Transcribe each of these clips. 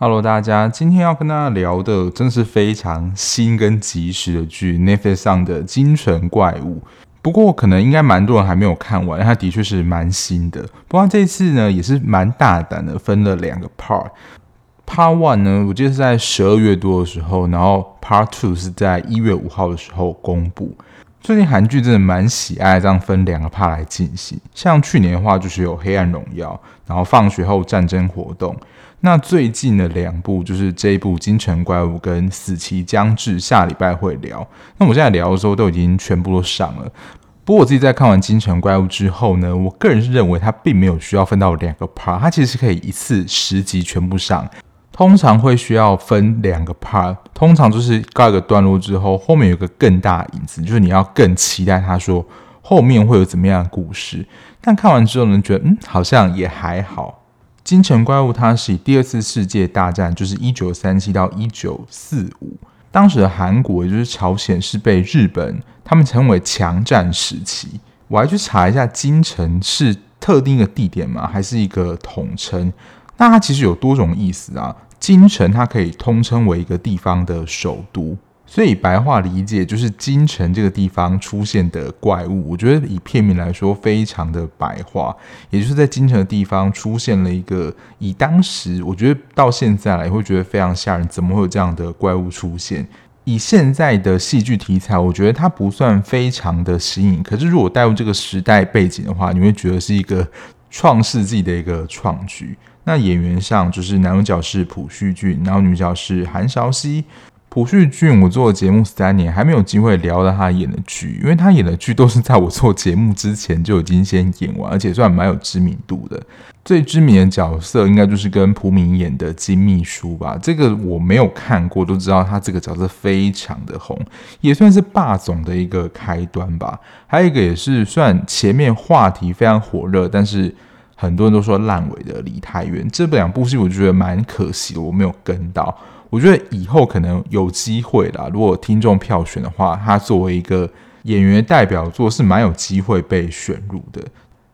Hello，大家，今天要跟大家聊的真是非常新跟及时的剧，Netflix 上的《京城怪物》。不过，可能应该蛮多人还没有看完，它的确是蛮新的。不过这次呢，也是蛮大胆的，分了两个 part。Part One 呢，我记得是在十二月多的时候，然后 Part Two 是在一月五号的时候公布。最近韩剧真的蛮喜爱这样分两个 part 来进行，像去年的话就是有《黑暗荣耀》，然后放学后战争活动。那最近的两部就是这一部《京城怪物》跟《死期将至》，下礼拜会聊。那我现在聊的时候都已经全部都上了。不过我自己在看完《京城怪物》之后呢，我个人是认为它并没有需要分到两个 part，它其实是可以一次十集全部上。通常会需要分两个 part，通常就是告一个段落之后，后面有个更大影子，就是你要更期待他说后面会有怎么样的故事。但看完之后呢，觉得嗯，好像也还好。京城怪物，它是第二次世界大战，就是一九三七到一九四五，当时的韩国也就是朝鲜是被日本他们称为强占时期。我还去查一下，京城是特定的地点吗？还是一个统称？那它其实有多种意思啊。京城它可以通称为一个地方的首都。所以白话理解就是京城这个地方出现的怪物，我觉得以片名来说非常的白话，也就是在京城的地方出现了一个，以当时我觉得到现在来会觉得非常吓人，怎么会有这样的怪物出现？以现在的戏剧题材，我觉得它不算非常的新颖，可是如果带入这个时代背景的话，你会觉得是一个创世纪的一个创举。那演员上就是男主角是朴叙俊，然后女主角是韩韶熙。朴叙俊，我做节目三年，还没有机会聊到他演的剧，因为他演的剧都是在我做节目之前就已经先演完，而且算蛮有知名度的。最知名的角色应该就是跟朴敏演的金秘书吧，这个我没有看过，都知道他这个角色非常的红，也算是霸总的一个开端吧。还有一个也是算前面话题非常火热，但是很多人都说烂尾的离太远，这两部戏我觉得蛮可惜的，我没有跟到。我觉得以后可能有机会啦。如果听众票选的话，他作为一个演员代表作是蛮有机会被选入的。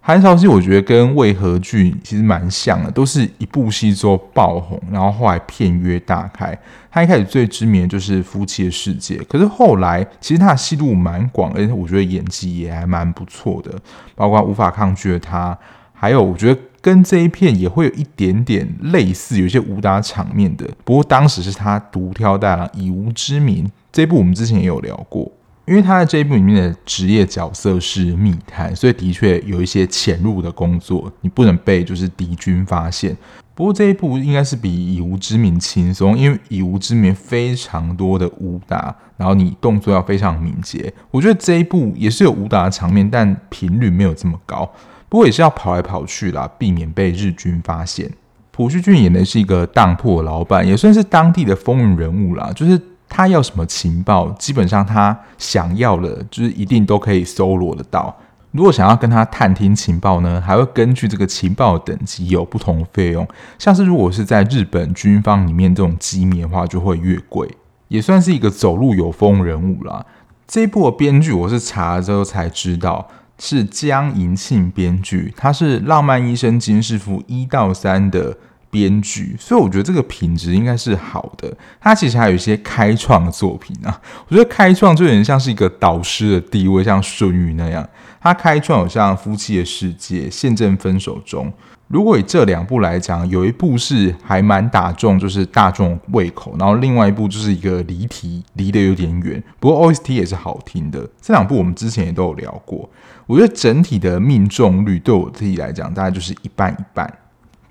韩韶熙我觉得跟魏和俊其实蛮像的，都是一部戏之后爆红，然后后来片约大开。他一开始最知名的就是《夫妻的世界》，可是后来其实他的戏路蛮广，而且我觉得演技也还蛮不错的，包括无法抗拒的他，还有我觉得。跟这一片也会有一点点类似，有一些武打场面的。不过当时是他独挑大梁，以无之名。这一部我们之前也有聊过，因为他在这一部里面的职业角色是密探，所以的确有一些潜入的工作，你不能被就是敌军发现。不过这一部应该是比以无之名轻松，因为以无之名非常多的武打，然后你动作要非常敏捷。我觉得这一部也是有武打的场面，但频率没有这么高。不过也是要跑来跑去啦，避免被日军发现。朴叙俊演的是一个当铺老板，也算是当地的风云人物啦。就是他要什么情报，基本上他想要的，就是一定都可以搜罗得到。如果想要跟他探听情报呢，还会根据这个情报等级有不同费用。像是如果是在日本军方里面这种机密的话，就会越贵。也算是一个走路有风人物啦。这一部的编剧我是查了之后才知道。是江银庆编剧，他是《浪漫医生金师傅》一到三的编剧，所以我觉得这个品质应该是好的。他其实还有一些开创的作品啊，我觉得开创就有点像是一个导师的地位，像顺玉那样。他开创有像《夫妻的世界》、《现正分手中》。如果以这两部来讲，有一部是还蛮打中，就是大众胃口，然后另外一部就是一个离题，离得有点远。不过 OST 也是好听的。这两部我们之前也都有聊过。我觉得整体的命中率对我自己来讲，大概就是一半一半。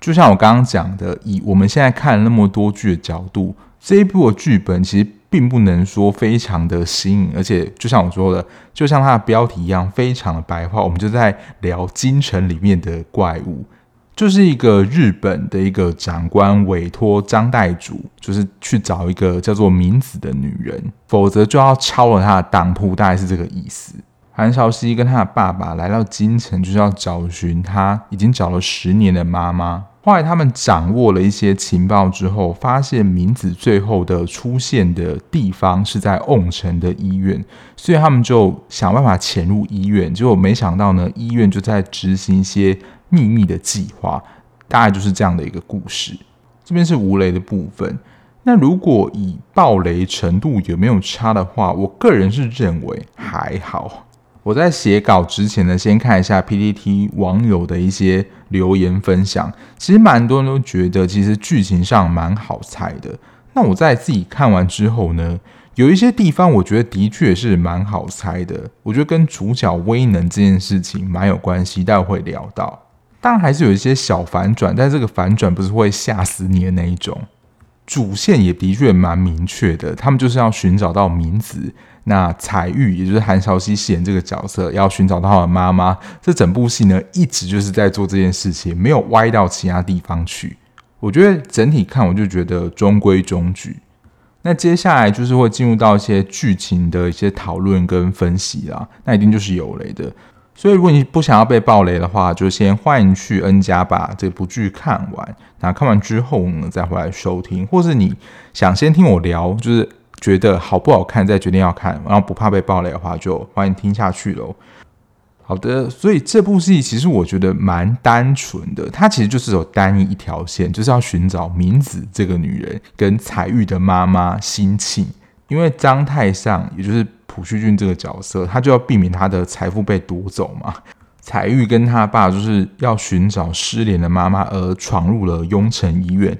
就像我刚刚讲的，以我们现在看了那么多剧的角度，这一部的剧本其实并不能说非常的新颖，而且就像我说的，就像它的标题一样，非常的白话。我们就在聊京城里面的怪物。就是一个日本的一个长官委托张代主，就是去找一个叫做明子的女人，否则就要抄了他的当铺，大概是这个意思。韩韶熙跟他的爸爸来到京城，就是要找寻他已经找了十年的妈妈。后来他们掌握了一些情报之后，发现明子最后的出现的地方是在瓮城的医院，所以他们就想办法潜入医院。结果没想到呢，医院就在执行一些秘密的计划，大概就是这样的一个故事。这边是无雷的部分。那如果以爆雷程度有没有差的话，我个人是认为还好。我在写稿之前呢，先看一下 PTT 网友的一些留言分享，其实蛮多人都觉得其实剧情上蛮好猜的。那我在自己看完之后呢，有一些地方我觉得的确是蛮好猜的。我觉得跟主角威能这件事情蛮有关系，待会会聊到。当然还是有一些小反转，但这个反转不是会吓死你的那一种。主线也的确蛮明确的，他们就是要寻找到明子。那彩玉，也就是韩韶熙饰演这个角色，要寻找到他的妈妈。这整部戏呢，一直就是在做这件事情，没有歪到其他地方去。我觉得整体看，我就觉得中规中矩。那接下来就是会进入到一些剧情的一些讨论跟分析啦，那一定就是有雷的。所以如果你不想要被爆雷的话，就先欢迎去 N 家把这部剧看完。那看完之后呢，再回来收听，或是你想先听我聊，就是。觉得好不好看再决定要看，然后不怕被爆雷的话，就欢迎听下去喽。好的，所以这部戏其实我觉得蛮单纯的，它其实就是有单一一条线，就是要寻找明子这个女人跟彩玉的妈妈心庆。因为张太上，也就是朴叙俊这个角色，他就要避免他的财富被夺走嘛。彩玉跟他爸就是要寻找失联的妈妈，而闯入了雍城医院。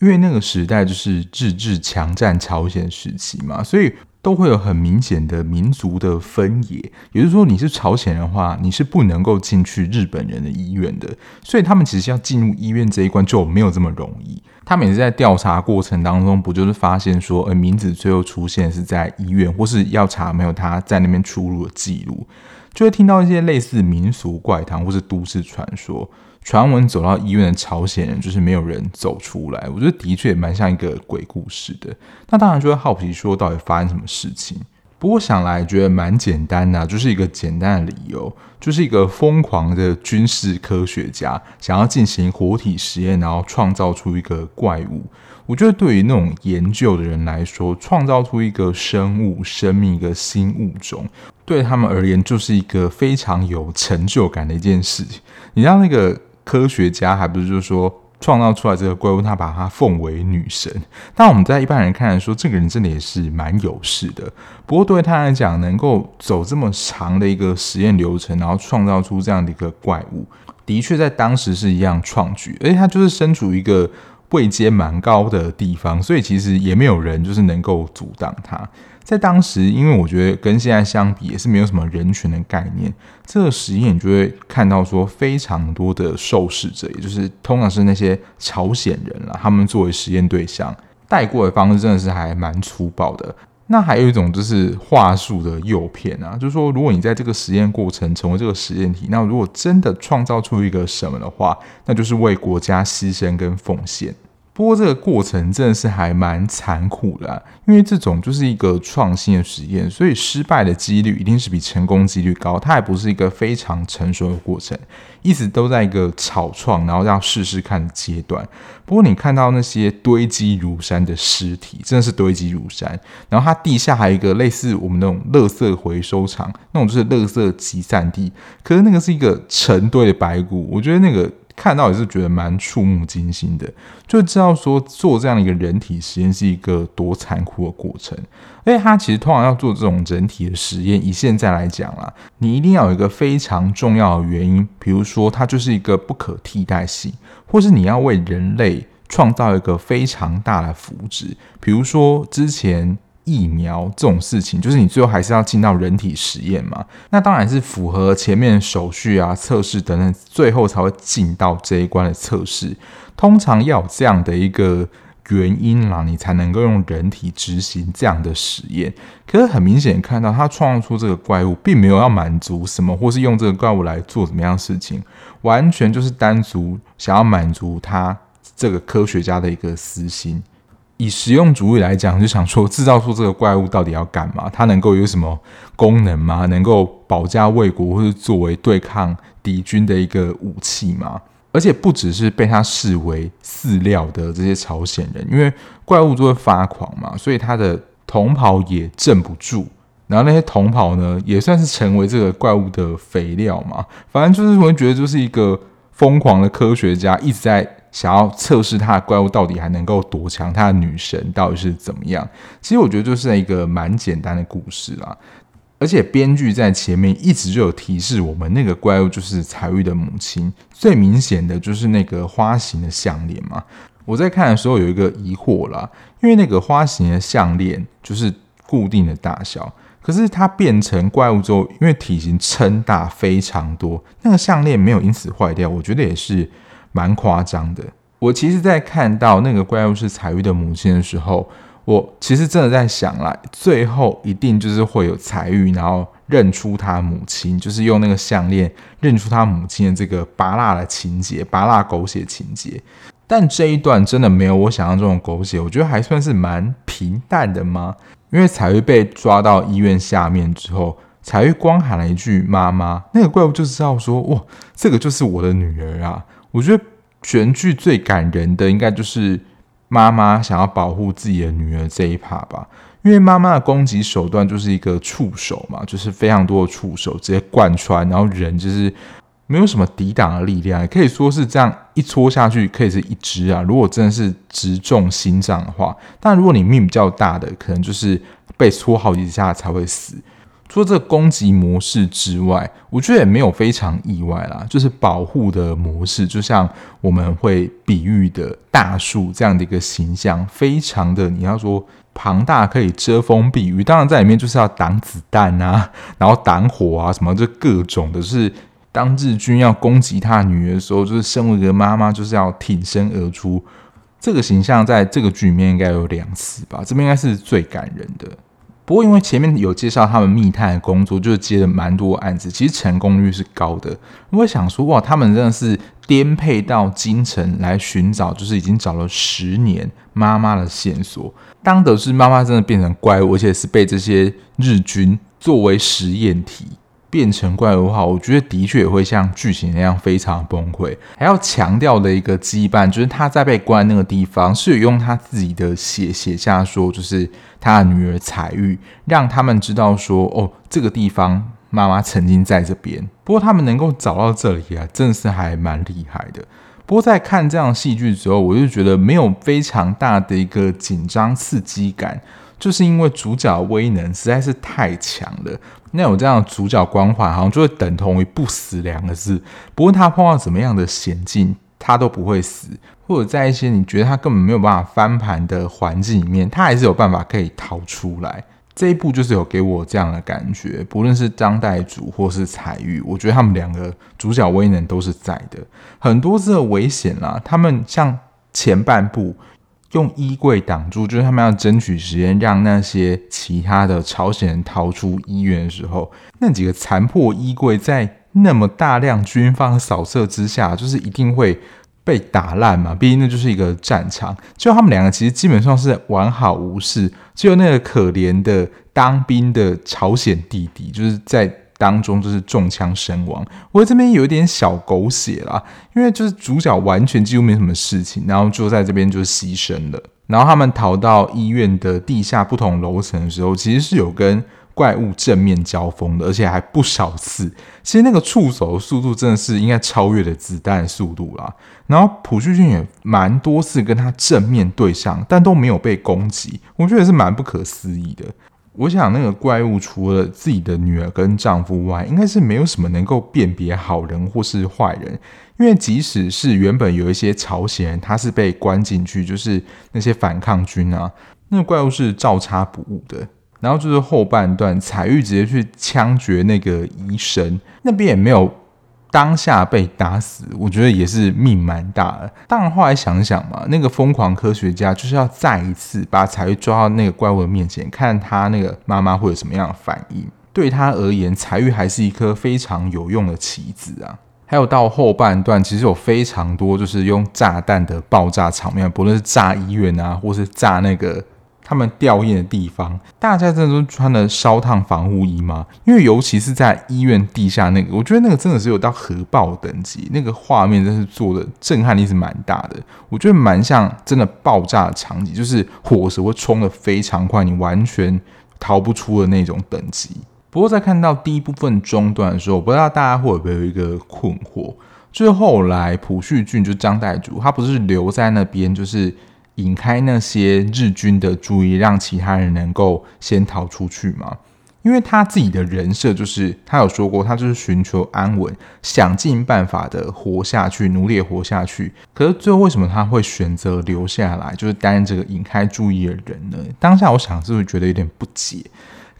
因为那个时代就是日治强占朝鲜时期嘛，所以都会有很明显的民族的分野。也就是说，你是朝鲜的话，你是不能够进去日本人的医院的。所以他们其实要进入医院这一关就没有这么容易。他们也是在调查过程当中，不就是发现说，呃，名字最后出现是在医院，或是要查没有他在那边出入的记录，就会听到一些类似民俗怪谈或是都市传说。传闻走到医院的朝鲜人就是没有人走出来，我觉得的确蛮像一个鬼故事的。那当然就会好奇说到底发生什么事情。不过想来觉得蛮简单的，就是一个简单的理由，就是一个疯狂的军事科学家想要进行活体实验，然后创造出一个怪物。我觉得对于那种研究的人来说，创造出一个生物、生命、一个新物种，对他们而言就是一个非常有成就感的一件事情。你知道那个。科学家还不是就是说创造出来这个怪物，他把它奉为女神。但我们在一般人看来说，这个人真的也是蛮有势的。不过对他来讲，能够走这么长的一个实验流程，然后创造出这样的一个怪物，的确在当时是一样创举。而且他就是身处一个位阶蛮高的地方，所以其实也没有人就是能够阻挡他。在当时，因为我觉得跟现在相比，也是没有什么人权的概念。这个实验你就会看到说，非常多的受试者，也就是通常是那些朝鲜人啦，他们作为实验对象，带过的方式真的是还蛮粗暴的。那还有一种就是话术的诱骗啊，就是说，如果你在这个实验过程成为这个实验体，那如果真的创造出一个什么的话，那就是为国家牺牲跟奉献。不过这个过程真的是还蛮残酷的，因为这种就是一个创新的实验，所以失败的几率一定是比成功几率高。它还不是一个非常成熟的过程，一直都在一个草创，然后要试试看的阶段。不过你看到那些堆积如山的尸体，真的是堆积如山。然后它地下还有一个类似我们那种垃圾回收场，那种就是垃圾集散地，可是那个是一个成堆的白骨，我觉得那个。看到也是觉得蛮触目惊心的，就知道说做这样的一个人体实验是一个多残酷的过程。而且他其实通常要做这种人体的实验，以现在来讲啦，你一定要有一个非常重要的原因，比如说它就是一个不可替代性，或是你要为人类创造一个非常大的福祉，比如说之前。疫苗这种事情，就是你最后还是要进到人体实验嘛？那当然是符合前面手续啊、测试等等，最后才会进到这一关的测试。通常要有这样的一个原因啦，你才能够用人体执行这样的实验。可是很明显看到，他创造出这个怪物，并没有要满足什么，或是用这个怪物来做怎么样的事情，完全就是单独想要满足他这个科学家的一个私心。以实用主义来讲，就想说制造出这个怪物到底要干嘛？它能够有什么功能吗？能够保家卫国，或是作为对抗敌军的一个武器吗？而且不只是被他视为饲料的这些朝鲜人，因为怪物就会发狂嘛，所以他的同袍也镇不住。然后那些同袍呢，也算是成为这个怪物的肥料嘛。反正就是会觉得，就是一个疯狂的科学家一直在想要测试他的怪物到底还能够多强，他的女神到底是怎么样。其实我觉得就是一个蛮简单的故事啦。而且编剧在前面一直就有提示我们，那个怪物就是彩玉的母亲。最明显的就是那个花形的项链嘛。我在看的时候有一个疑惑啦，因为那个花形的项链就是固定的大小，可是它变成怪物之后，因为体型撑大非常多，那个项链没有因此坏掉，我觉得也是蛮夸张的。我其实，在看到那个怪物是彩玉的母亲的时候。我其实真的在想啦，最后一定就是会有彩玉，然后认出他母亲，就是用那个项链认出他母亲的这个芭乐的情节，芭乐狗血情节。但这一段真的没有我想象中的狗血，我觉得还算是蛮平淡的吗。因为彩玉被抓到医院下面之后，彩玉光喊了一句“妈妈”，那个怪物就知道说：“哇，这个就是我的女儿啊！”我觉得全剧最感人的应该就是。妈妈想要保护自己的女儿这一趴吧，因为妈妈的攻击手段就是一个触手嘛，就是非常多的触手直接贯穿，然后人就是没有什么抵挡的力量，也可以说是这样一戳下去可以是一只啊。如果真的是直中心脏的话，但如果你命比较大的，可能就是被戳好几下才会死。除了这个攻击模式之外，我觉得也没有非常意外啦。就是保护的模式，就像我们会比喻的大树这样的一个形象，非常的你要说庞大，可以遮风避雨。当然在里面就是要挡子弹啊，然后挡火啊，什么就各种的。是当日军要攻击他女儿的时候，就是身为一个妈妈，就是要挺身而出。这个形象在这个剧里面应该有两次吧，这边应该是最感人的。不过，因为前面有介绍他们密探的工作，就是接了蛮多案子，其实成功率是高的。我想说，哇，他们真的是颠沛到京城来寻找，就是已经找了十年妈妈的线索。当得知妈妈真的变成怪物，而且是被这些日军作为实验体。变成怪物的话，我觉得的确也会像剧情那样非常崩溃。还要强调的一个羁绊，就是他在被关那个地方是用他自己的血写下说，就是他的女儿彩玉，让他们知道说，哦，这个地方妈妈曾经在这边。不过他们能够找到这里啊，真的是还蛮厉害的。不过在看这样戏剧之后，我就觉得没有非常大的一个紧张刺激感。就是因为主角威能实在是太强了，那有这样主角光环，好像就会等同于不死两个字。不论他碰到怎么样的险境，他都不会死，或者在一些你觉得他根本没有办法翻盘的环境里面，他还是有办法可以逃出来。这一部就是有给我这样的感觉，不论是张代祖或是彩玉，我觉得他们两个主角威能都是在的。很多次的危险啦，他们像前半部。用衣柜挡住，就是他们要争取时间，让那些其他的朝鲜人逃出医院的时候，那几个残破衣柜在那么大量军方扫射之下，就是一定会被打烂嘛。毕竟那就是一个战场。就他们两个其实基本上是完好无事，只有那个可怜的当兵的朝鲜弟弟，就是在。当中就是中枪身亡，我这边有一点小狗血啦，因为就是主角完全几乎没什么事情，然后就在这边就牺牲了。然后他们逃到医院的地下不同楼层的时候，其实是有跟怪物正面交锋的，而且还不少次。其实那个触手的速度真的是应该超越了子弹速度啦。然后朴叙俊也蛮多次跟他正面对上，但都没有被攻击，我觉得是蛮不可思议的。我想，那个怪物除了自己的女儿跟丈夫外，应该是没有什么能够辨别好人或是坏人。因为即使是原本有一些朝鲜人，他是被关进去，就是那些反抗军啊，那个怪物是照插不误的。然后就是后半段，彩玉直接去枪决那个医生，那边也没有。当下被打死，我觉得也是命蛮大的。当然后来想想嘛，那个疯狂科学家就是要再一次把彩玉抓到那个怪物的面前，看他那个妈妈会有什么样的反应。对他而言，彩玉还是一颗非常有用的棋子啊。还有到后半段，其实有非常多就是用炸弹的爆炸场面，不论是炸医院啊，或是炸那个。他们吊唁的地方，大家真的都穿了烧烫防护衣吗？因为尤其是在医院地下那个，我觉得那个真的是有到核爆等级，那个画面真是做的震撼力是蛮大的。我觉得蛮像真的爆炸的场景，就是火舌会冲得非常快，你完全逃不出的那种等级。不过在看到第一部分中段的时候，我不知道大家会不会有一个困惑，就是后来朴叙俊就张代主，他不是留在那边，就是。引开那些日军的注意，让其他人能够先逃出去吗？因为他自己的人设就是，他有说过，他就是寻求安稳，想尽办法的活下去，努力活下去。可是最后为什么他会选择留下来，就是担任这个引开注意的人呢？当下我想是不是觉得有点不解？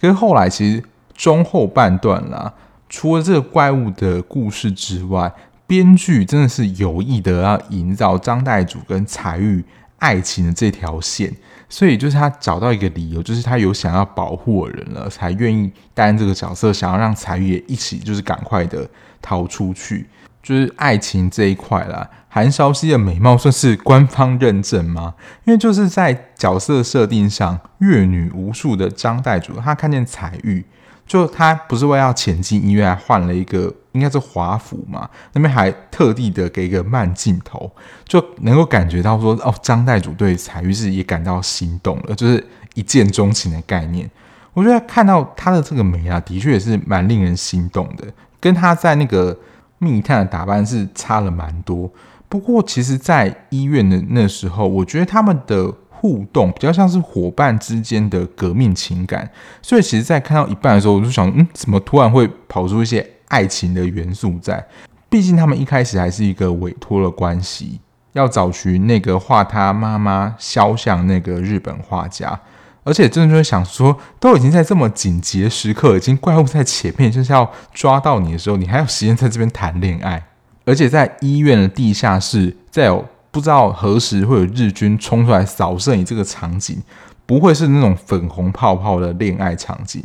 可是后来其实中后半段啦，除了这个怪物的故事之外，编剧真的是有意的要营造张代主跟彩玉。爱情的这条线，所以就是他找到一个理由，就是他有想要保护的人了，才愿意担任这个角色，想要让彩玉也一起，就是赶快的逃出去。就是爱情这一块啦，韩韶熙的美貌算是官方认证吗？因为就是在角色设定上，阅女无数的张代主，他看见彩玉。就他不是为要前进医院，换了一个应该是华服嘛？那边还特地的给一个慢镜头，就能够感觉到说，哦，张代主对彩玉是也感到心动了，就是一见钟情的概念。我觉得看到他的这个美啊，的确也是蛮令人心动的，跟他在那个密探的打扮是差了蛮多。不过，其实，在医院的那时候，我觉得他们的。互动比较像是伙伴之间的革命情感，所以其实，在看到一半的时候，我就想，嗯，怎么突然会跑出一些爱情的元素在？毕竟他们一开始还是一个委托的关系，要找寻那个画他妈妈肖像那个日本画家，而且真的就会想说，都已经在这么紧急的时刻，已经怪物在前面，就是要抓到你的时候，你还有时间在这边谈恋爱？而且在医院的地下室，再有。不知道何时会有日军冲出来扫射你这个场景，不会是那种粉红泡泡的恋爱场景。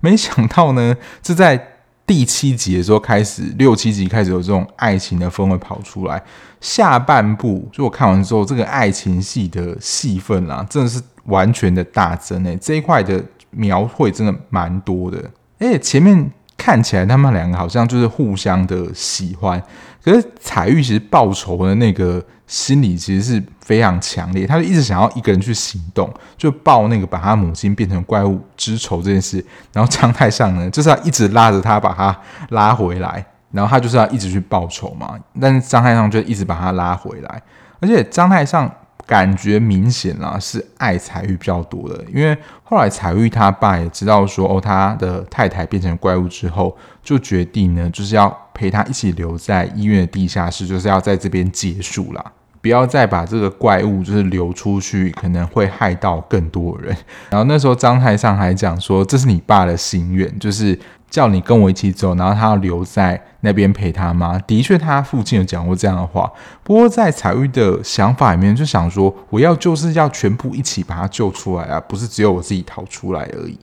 没想到呢，是在第七集的时候开始，六七集开始有这种爱情的氛围跑出来。下半部就我看完之后，这个爱情戏的戏份啊，真的是完全的大增诶，这一块的描绘真的蛮多的，而且前面看起来他们两个好像就是互相的喜欢。可是彩玉其实报仇的那个心理其实是非常强烈，他就一直想要一个人去行动，就报那个把他母亲变成怪物之仇这件事。然后张太上呢，就是要一直拉着他把他拉回来，然后他就是要一直去报仇嘛。但是张太上就一直把他拉回来，而且张太上。感觉明显啦，是爱彩玉比较多的，因为后来彩玉他爸也知道说，哦，他的太太变成怪物之后，就决定呢，就是要陪他一起留在医院的地下室，就是要在这边结束了，不要再把这个怪物就是流出去，可能会害到更多人。然后那时候张太上还讲说，这是你爸的心愿，就是。叫你跟我一起走，然后他要留在那边陪他妈？的确，他父亲有讲过这样的话。不过，在彩玉的想法里面，就想说，我要就是要全部一起把他救出来啊，不是只有我自己逃出来而已。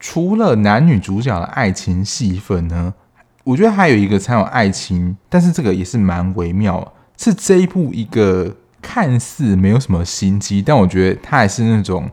除了男女主角的爱情戏份呢，我觉得还有一个才有爱情，但是这个也是蛮微妙，是这一部一个看似没有什么心机，但我觉得他还是那种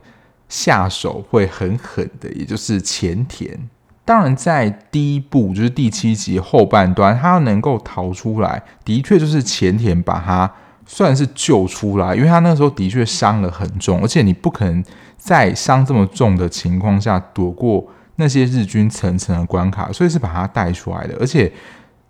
下手会很狠的，也就是前田。当然，在第一部就是第七集后半段，他能够逃出来，的确就是前田把他算是救出来，因为他那时候的确伤了很重，而且你不可能在伤这么重的情况下躲过那些日军层层的关卡，所以是把他带出来的，而且。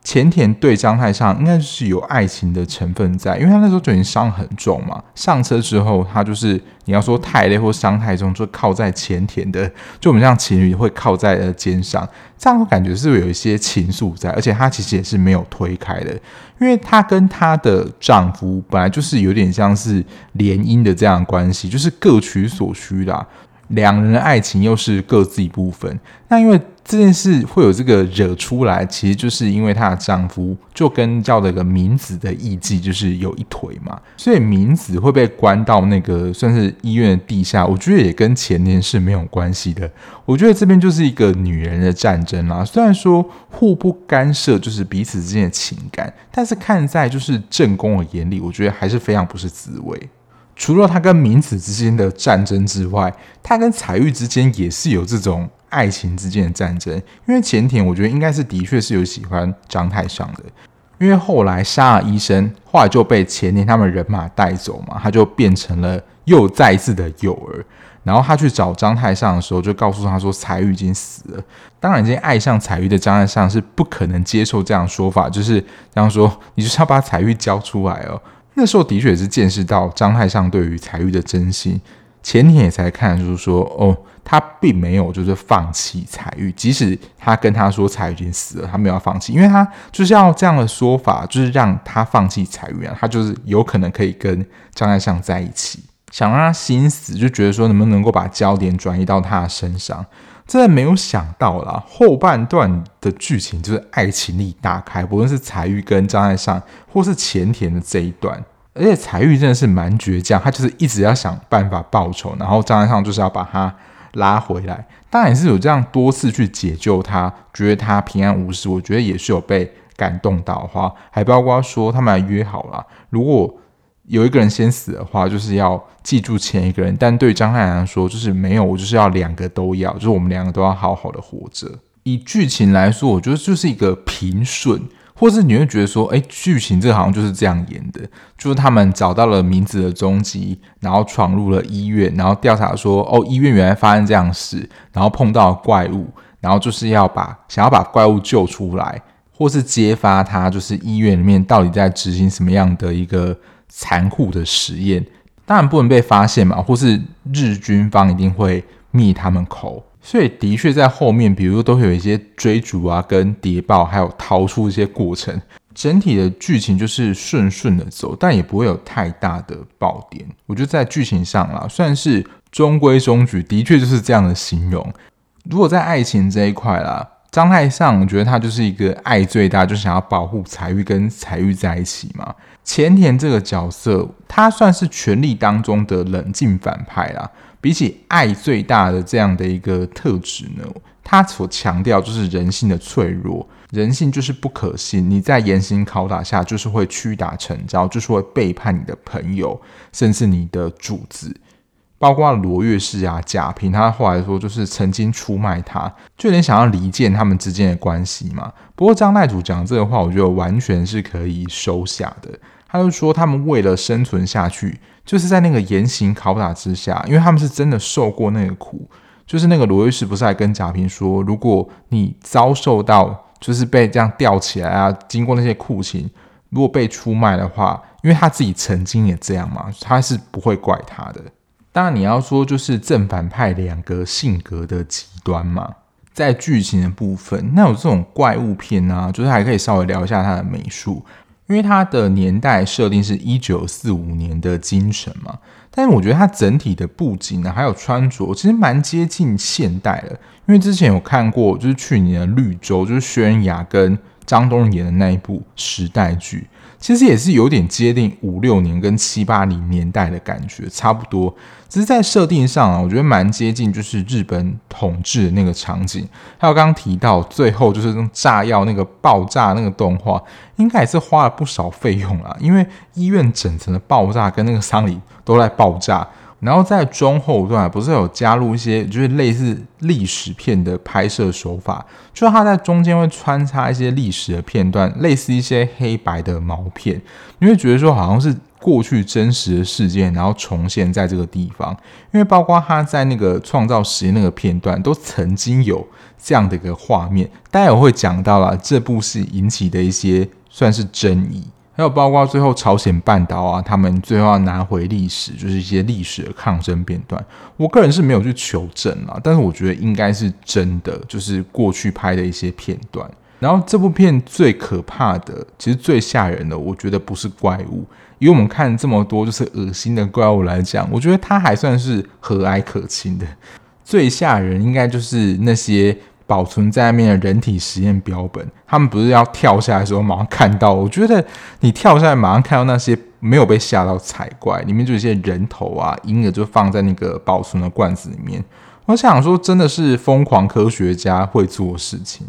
前田对张太上应该是有爱情的成分在，因为他那时候就已经伤很重嘛。上车之后，他就是你要说太累或伤太重，就靠在前田的，就我们像情侣会靠在呃肩上，这样我感觉是有一些情愫在？而且他其实也是没有推开的，因为他跟他的丈夫本来就是有点像是联姻的这样的关系，就是各取所需啦。两人的爱情又是各自一部分，那因为这件事会有这个惹出来，其实就是因为她的丈夫就跟叫这个明子的艺妓就是有一腿嘛，所以明子会被关到那个算是医院的地下，我觉得也跟前年是没有关系的。我觉得这边就是一个女人的战争啦，虽然说互不干涉就是彼此之间的情感，但是看在就是正宫的眼里，我觉得还是非常不是滋味。除了他跟明子之间的战争之外，他跟彩玉之间也是有这种爱情之间的战争。因为前田，我觉得应该是的确是有喜欢张太上的，因为后来杀了医生，后来就被前田他们人马带走嘛，他就变成了又再次的友儿。然后他去找张太上的时候，就告诉他说彩玉已经死了。当然，已经爱上彩玉的张太上是不可能接受这样说法，就是这样说，你就是要把彩玉交出来哦。那时候的确也是见识到张太上对于彩玉的真心，前田也才看就是说，哦，他并没有就是放弃彩玉，即使他跟他说彩玉已经死了，他没有要放弃，因为他就是要这样的说法，就是让他放弃彩玉啊，他就是有可能可以跟张太上在一起，想让他心死，就觉得说能不能够把焦点转移到他的身上。真的没有想到啦，后半段的剧情就是爱情力大开，不论是彩玉跟张太上，或是前田的这一段，而且彩玉真的是蛮倔强，他就是一直要想办法报仇，然后张太上就是要把他拉回来，当然也是有这样多次去解救他，觉得他平安无事，我觉得也是有被感动到的话，还包括说他们还约好了，如果。有一个人先死的话，就是要记住前一个人。但对张太来说，就是没有，我就是要两个都要，就是我们两个都要好好的活着。以剧情来说，我觉得就是一个平顺，或是你会觉得说，哎，剧情这好像就是这样演的，就是他们找到了名字的踪迹，然后闯入了医院，然后调查说，哦，医院原来发生这样事，然后碰到怪物，然后就是要把想要把怪物救出来，或是揭发他，就是医院里面到底在执行什么样的一个。残酷的实验，当然不能被发现嘛，或是日军方一定会灭他们口，所以的确在后面，比如说都会有一些追逐啊、跟谍报，还有逃出一些过程。整体的剧情就是顺顺的走，但也不会有太大的爆点。我觉得在剧情上啦，算是中规中矩，的确就是这样的形容。如果在爱情这一块啦，张太上，我觉得他就是一个爱最大，就想要保护彩玉跟彩玉在一起嘛。前田这个角色，他算是权力当中的冷静反派啦。比起爱最大的这样的一个特质呢，他所强调就是人性的脆弱，人性就是不可信。你在严刑拷打下，就是会屈打成招，就是会背叛你的朋友，甚至你的主子。包括罗月氏啊、贾平，他后来说就是曾经出卖他，就有点想要离间他们之间的关系嘛。不过张太祖讲这个话，我觉得完全是可以收下的。他就说他们为了生存下去，就是在那个严刑拷打之下，因为他们是真的受过那个苦。就是那个罗月氏不是还跟贾平说，如果你遭受到就是被这样吊起来啊，经过那些酷刑，如果被出卖的话，因为他自己曾经也这样嘛，他是不会怪他的。当然，你要说就是正反派两个性格的极端嘛，在剧情的部分，那有这种怪物片啊，就是还可以稍微聊一下它的美术，因为它的年代设定是一九四五年的京城嘛，但是我觉得它整体的布景呢，还有穿着，其实蛮接近现代的，因为之前有看过，就是去年的绿洲，就是薛恩雅跟张东演的那一部时代剧。其实也是有点接近五六年跟七八零年代的感觉，差不多。只是在设定上啊，我觉得蛮接近，就是日本统治的那个场景。还有刚刚提到最后就是用炸药那个爆炸那个动画，应该也是花了不少费用啊，因为医院整层的爆炸跟那个丧礼都在爆炸。然后在中后段不是有加入一些就是类似历史片的拍摄手法，就是他在中间会穿插一些历史的片段，类似一些黑白的毛片，你会觉得说好像是过去真实的事件，然后重现在这个地方。因为包括他在那个创造实验那个片段，都曾经有这样的一个画面，待会会讲到了这部戏引起的一些算是争议。还有包括最后朝鲜半岛啊，他们最后要拿回历史，就是一些历史的抗争片段。我个人是没有去求证啊，但是我觉得应该是真的，就是过去拍的一些片段。然后这部片最可怕的，其实最吓人的，我觉得不是怪物，以我们看这么多就是恶心的怪物来讲，我觉得它还算是和蔼可亲的。最吓人应该就是那些。保存在那边的人体实验标本，他们不是要跳下来的时候马上看到？我觉得你跳下来马上看到那些没有被吓到才怪，里面就一些人头啊、婴儿就放在那个保存的罐子里面。我想说，真的是疯狂科学家会做事情。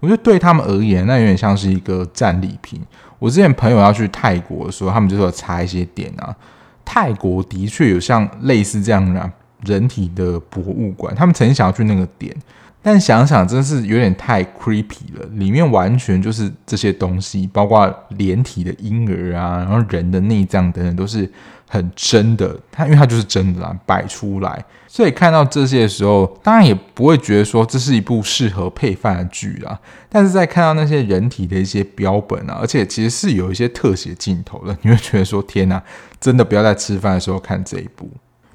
我觉得对他们而言，那有点像是一个战利品。我之前朋友要去泰国的时候，他们就说查一些点啊，泰国的确有像类似这样的人体的博物馆，他们曾经想要去那个点。但想想真是有点太 creepy 了，里面完全就是这些东西，包括连体的婴儿啊，然后人的内脏等等，都是很真的。它因为它就是真的啦，摆出来，所以看到这些的时候，当然也不会觉得说这是一部适合配饭的剧啊。但是在看到那些人体的一些标本啊，而且其实是有一些特写镜头的，你会觉得说天哪，真的不要在吃饭的时候看这一部，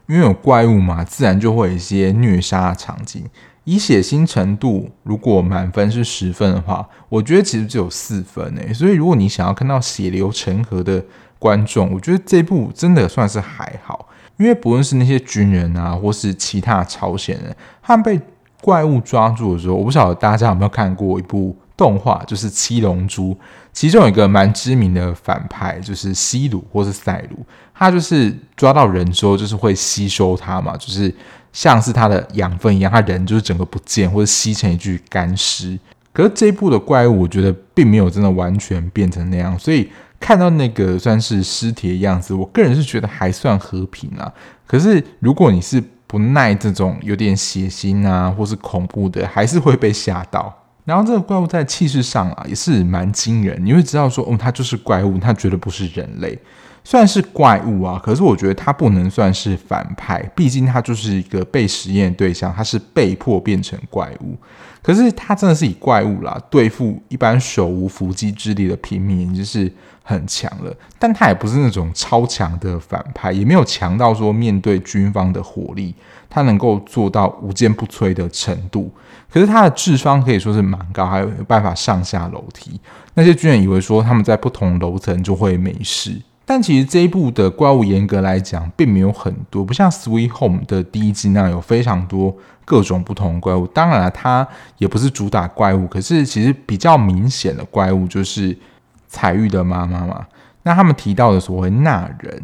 因为有怪物嘛，自然就会有一些虐杀的场景。以血腥程度，如果满分是十分的话，我觉得其实只有四分诶。所以如果你想要看到血流成河的观众，我觉得这部真的算是还好。因为不论是那些军人啊，或是其他朝鲜人，他们被怪物抓住的时候，我不晓得大家有没有看过一部动画，就是《七龙珠》，其中有一个蛮知名的反派，就是西鲁或是赛鲁，他就是抓到人之后，就是会吸收它嘛，就是。像是它的养分一样，它人就是整个不见，或者吸成一具干尸。可是这一部的怪物，我觉得并没有真的完全变成那样，所以看到那个算是尸体的样子，我个人是觉得还算和平啊。可是如果你是不耐这种有点血腥啊，或是恐怖的，还是会被吓到。然后这个怪物在气势上啊，也是蛮惊人，你会知道说，哦，它就是怪物，它绝对不是人类。算是怪物啊，可是我觉得他不能算是反派，毕竟他就是一个被实验对象，他是被迫变成怪物。可是他真的是以怪物啦对付一般手无缚鸡之力的平民，就是很强了。但他也不是那种超强的反派，也没有强到说面对军方的火力，他能够做到无坚不摧的程度。可是他的智商可以说是蛮高，还有办法上下楼梯。那些军人以为说他们在不同楼层就会没事。但其实这一部的怪物严格来讲并没有很多，不像《Sweet Home》的第一季那样有非常多各种不同的怪物。当然了，它也不是主打怪物，可是其实比较明显的怪物就是彩玉的妈妈嘛。那他们提到的所谓纳人，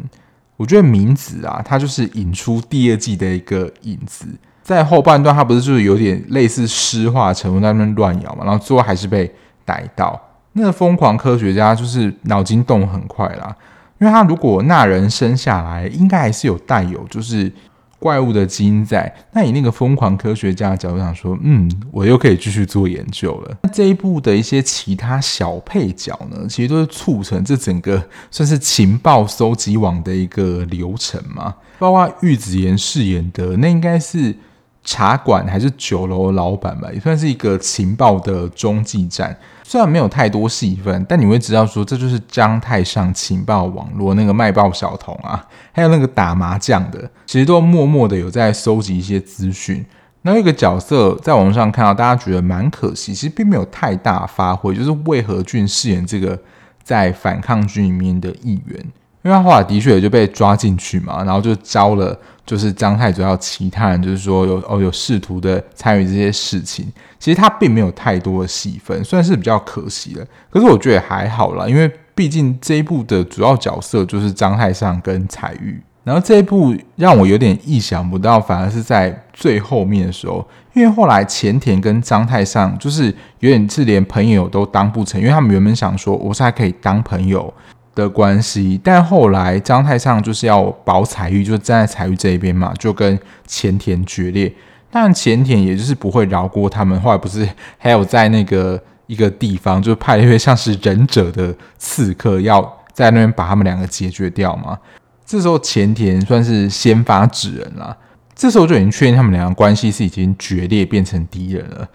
我觉得名字啊，它就是引出第二季的一个影子。在后半段，它不是就是有点类似尸化成在那边乱咬嘛，然后最后还是被逮到。那个疯狂科学家就是脑筋动很快啦。因为他如果那人生下来，应该还是有带有就是怪物的基因在。那以那个疯狂科学家的角度上说，嗯，我又可以继续做研究了。那这一部的一些其他小配角呢，其实都是促成这整个算是情报搜集网的一个流程嘛。包括玉子妍饰演的那应该是茶馆还是酒楼老板吧，也算是一个情报的中继站。虽然没有太多戏份，但你会知道说，这就是张太上情报网络那个卖报小童啊，还有那个打麻将的，其实都默默的有在收集一些资讯。那有一个角色在网上看到，大家觉得蛮可惜，其实并没有太大发挥，就是魏和俊饰演这个在反抗军里面的议员，因为他后来的确也就被抓进去嘛，然后就招了。就是张太主要其他人，就是说有哦有试图的参与这些事情，其实他并没有太多的戏份，算是比较可惜的。可是我觉得还好啦，因为毕竟这一部的主要角色就是张太上跟彩玉，然后这一部让我有点意想不到，反而是在最后面的时候，因为后来前田跟张太上就是有点是连朋友都当不成，因为他们原本想说我是还可以当朋友。的关系，但后来张太上就是要保彩玉，就站在彩玉这一边嘛，就跟前田决裂。但前田也就是不会饶过他们。后来不是 还有在那个一个地方，就派一位像是忍者的刺客，要在那边把他们两个解决掉嘛。这时候前田算是先发制人了，这时候就已经确定他们两个关系是已经决裂，变成敌人了。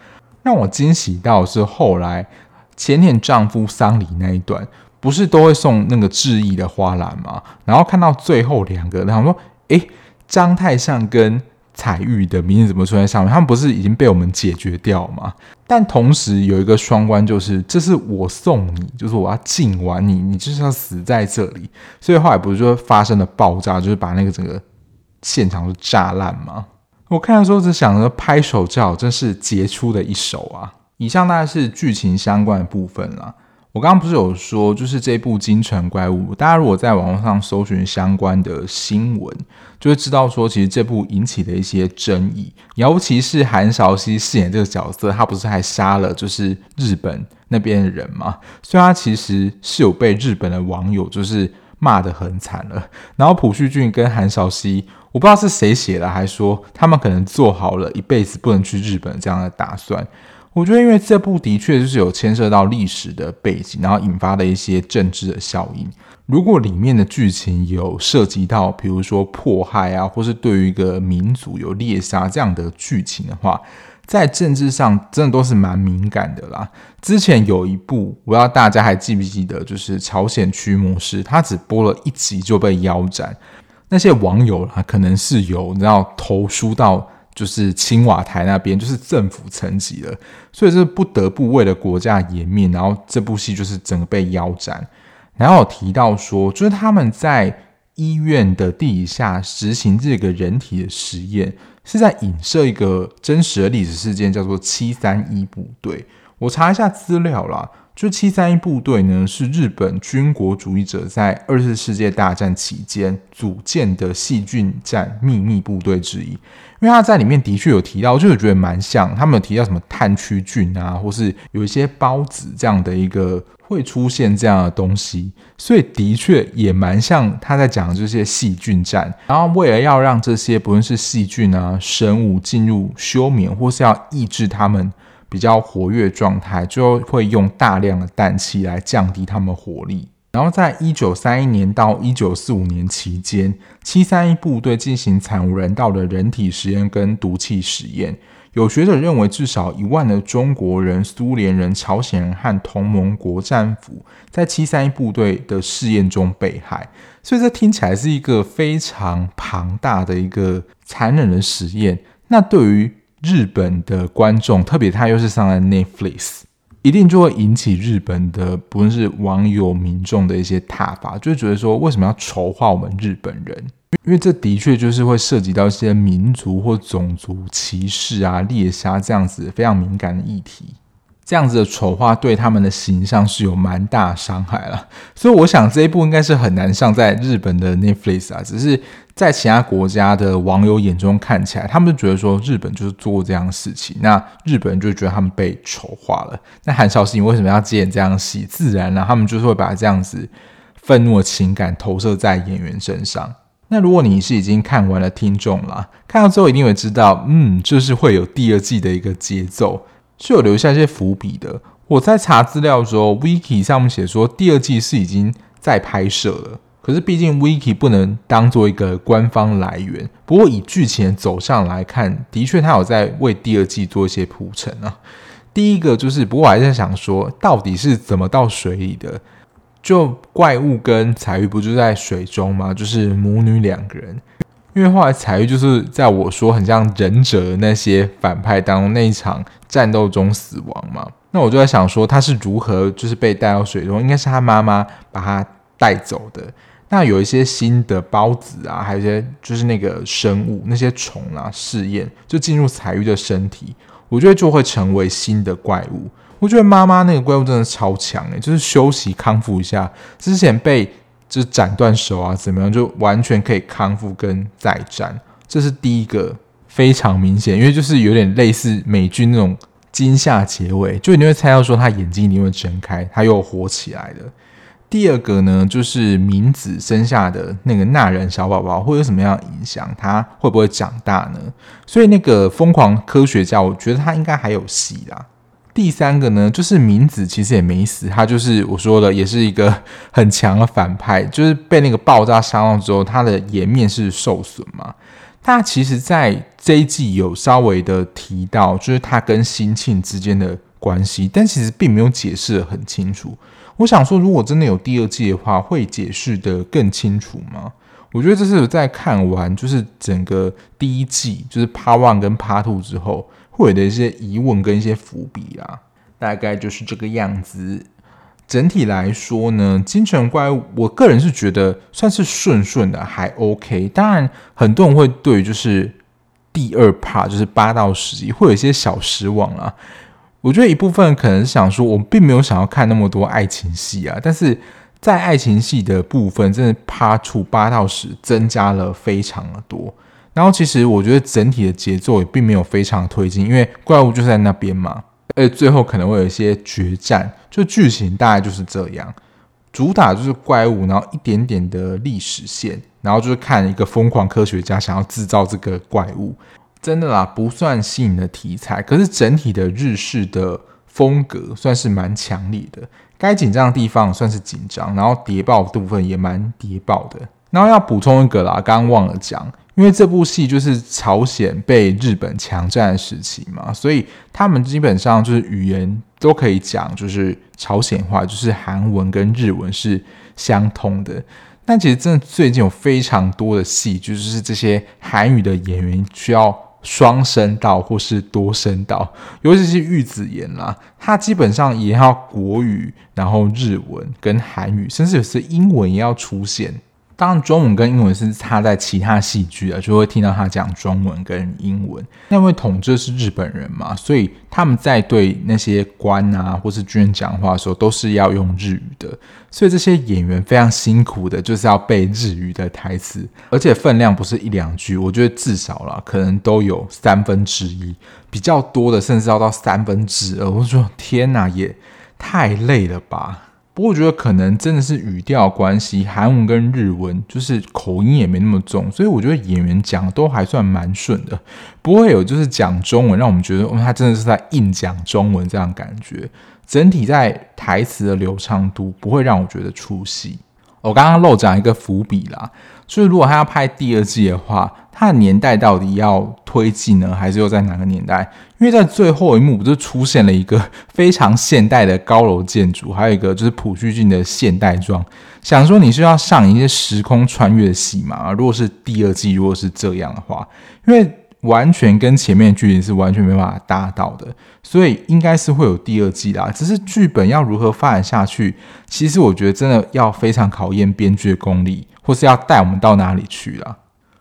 让我惊喜到是后来前田丈夫丧礼那一段。不是都会送那个致意的花篮吗？然后看到最后两个，然后说：“诶，张太上跟彩玉的名字怎么出现在上面？他们不是已经被我们解决掉吗？”但同时有一个双关，就是这是我送你，就是我要敬完你，你就是要死在这里。所以后来不是说发生了爆炸，就是把那个整个现场都炸烂吗？我看的时候只想着拍手叫，真是杰出的一手啊！以上大概是剧情相关的部分了。我刚刚不是有说，就是这部《京城怪物》，大家如果在网络上搜寻相关的新闻，就会知道说，其实这部引起的一些争议，尤其是韩韶熙饰演这个角色，他不是还杀了就是日本那边的人吗？所以他其实是有被日本的网友就是骂得很惨了。然后朴叙俊跟韩韶熙，我不知道是谁写的，还说他们可能做好了一辈子不能去日本这样的打算。我觉得，因为这部的确就是有牵涉到历史的背景，然后引发的一些政治的效应。如果里面的剧情有涉及到，比如说迫害啊，或是对于一个民族有猎杀这样的剧情的话，在政治上真的都是蛮敏感的啦。之前有一部，我不知道大家还记不记得，就是《朝鲜驱魔师》，他只播了一集就被腰斩。那些网友啊，可能是有然后投书到。就是青瓦台那边，就是政府层级了，所以是不得不为了国家颜面，然后这部戏就是整个被腰斩。然后有提到说，就是他们在医院的地下实行这个人体的实验，是在影射一个真实的历史事件，叫做七三一部队。我查一下资料啦。就七三一部队呢，是日本军国主义者在二次世界大战期间组建的细菌战秘密部队之一。因为他在里面的确有提到，就我觉得蛮像，他们有提到什么炭疽菌啊，或是有一些孢子这样的一个会出现这样的东西，所以的确也蛮像他在讲的这些细菌战。然后为了要让这些不论是细菌啊生物进入休眠，或是要抑制他们。比较活跃状态，就会用大量的氮气来降低他们活力。然后，在一九三一年到一九四五年期间，七三一部队进行惨无人道的人体实验跟毒气实验。有学者认为，至少一万的中国人、苏联人、朝鲜人和同盟国战俘在七三一部队的试验中被害。所以，这听起来是一个非常庞大的一个残忍的实验。那对于日本的观众，特别他又是上了 Netflix，一定就会引起日本的不论是网友、民众的一些挞伐，就觉得说，为什么要丑化我们日本人？因为这的确就是会涉及到一些民族或种族歧视啊、猎杀这样子非常敏感的议题。这样子的丑化对他们的形象是有蛮大伤害了，所以我想这一部应该是很难上在日本的 Netflix 啊，只是在其他国家的网友眼中看起来，他们就觉得说日本就是做这样的事情，那日本人就觉得他们被丑化了。那韩少熙，你为什么要接演这样的戏？自然呢、啊，他们就是会把这样子愤怒的情感投射在演员身上。那如果你是已经看完了听众了，看到之后一定会知道，嗯，就是会有第二季的一个节奏。是有留下一些伏笔的。我在查资料的时候，Wiki 上面写说第二季是已经在拍摄了。可是毕竟 Wiki 不能当做一个官方来源。不过以剧情走向来看，的确他有在为第二季做一些铺陈啊。第一个就是，不过我还在想说，到底是怎么到水里的？就怪物跟彩玉不就在水中吗？就是母女两个人。因为后来彩玉就是在我说很像忍者的那些反派当中那一场战斗中死亡嘛，那我就在想说他是如何就是被带到水中，应该是他妈妈把他带走的。那有一些新的孢子啊，还有一些就是那个生物那些虫啊试验就进入彩玉的身体，我觉得就会成为新的怪物。我觉得妈妈那个怪物真的超强诶，就是休息康复一下之前被。就斩断手啊，怎么样就完全可以康复跟再战，这是第一个非常明显，因为就是有点类似美军那种惊吓结尾，就你会猜到说他眼睛一定会睁开，他又活起来了。第二个呢，就是明子生下的那个纳人小宝宝会有什么样的影响，他会不会长大呢？所以那个疯狂科学家，我觉得他应该还有戏啦。第三个呢，就是明子其实也没死，他就是我说的，也是一个很强的反派，就是被那个爆炸伤了之后，他的颜面是受损嘛。他其实，在这一季有稍微的提到，就是他跟新庆之间的关系，但其实并没有解释得很清楚。我想说，如果真的有第二季的话，会解释得更清楚吗？我觉得这是在看完就是整个第一季，就是 Part One 跟 Part Two 之后。会的一些疑问跟一些伏笔啊，大概就是这个样子。整体来说呢，金城怪，我个人是觉得算是顺顺的，还 OK。当然，很多人会对就是第二 part 就是八到十集会有一些小失望啊。我觉得一部分可能是想说，我并没有想要看那么多爱情戏啊，但是在爱情戏的部分，真的 part 八到十增加了非常的多。然后其实我觉得整体的节奏也并没有非常推进，因为怪物就在那边嘛，而最后可能会有一些决战，就剧情大概就是这样。主打就是怪物，然后一点点的历史线，然后就是看一个疯狂科学家想要制造这个怪物，真的啦，不算新颖的题材，可是整体的日式的风格算是蛮强烈的，该紧张的地方算是紧张，然后谍报的部分也蛮谍报的。然后要补充一个啦，刚刚忘了讲。因为这部戏就是朝鲜被日本强占时期嘛，所以他们基本上就是语言都可以讲，就是朝鲜话，就是韩文跟日文是相通的。但其实真的最近有非常多的戏，就是这些韩语的演员需要双声道或是多声道，尤其是玉子妍啦，他基本上也要国语，然后日文跟韩语，甚至有些英文也要出现。当然，中文跟英文是插在其他戏剧的，就会听到他讲中文跟英文。那因为统治是日本人嘛，所以他们在对那些官啊或是军人讲话的时候，都是要用日语的。所以这些演员非常辛苦的，就是要背日语的台词，而且分量不是一两句，我觉得至少啦，可能都有三分之一，比较多的甚至要到三分之二。我说天哪，也太累了吧！不过我觉得可能真的是语调关系，韩文跟日文就是口音也没那么重，所以我觉得演员讲都还算蛮顺的，不会有就是讲中文让我们觉得哦，他真的是在硬讲中文这样感觉。整体在台词的流畅度不会让我觉得出戏。我刚刚漏讲一个伏笔啦，所以如果他要拍第二季的话，他的年代到底要推进呢，还是又在哪个年代？因为在最后一幕不是出现了一个非常现代的高楼建筑，还有一个就是朴叙俊的现代装，想说你是要上一些时空穿越的戏嘛？如果是第二季，如果是这样的话，因为。完全跟前面剧情是完全没办法搭到的，所以应该是会有第二季啦。只是剧本要如何发展下去，其实我觉得真的要非常考验编剧的功力，或是要带我们到哪里去啦。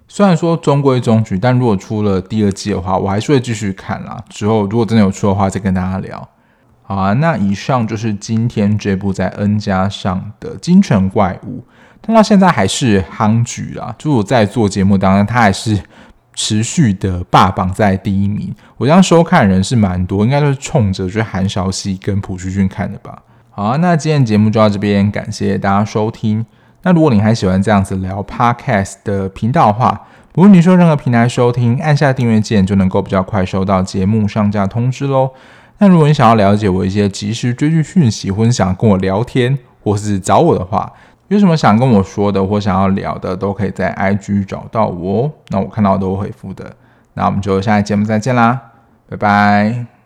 虽然说中规中矩，但如果出了第二季的话，我还是会继续看啦。之后如果真的有出的话，再跟大家聊。好啊，那以上就是今天这部在 N 家上的《金城怪物》，但到现在还是夯局啦。就我在做节目当中，它还是。持续的霸榜在第一名，我这样收看人是蛮多，应该都是冲着就是韩韶禧跟朴叙俊看的吧。好啊，那今天节目就到这边，感谢大家收听。那如果你还喜欢这样子聊 Podcast 的频道的话，无论你说任何平台收听，按下订阅键就能够比较快收到节目上架通知喽。那如果你想要了解我一些即时追剧讯息，或者想跟我聊天，或是找我的话，有什么想跟我说的或想要聊的，都可以在 IG 找到我，那我看到都会回复的。那我们就下期节目再见啦，拜拜。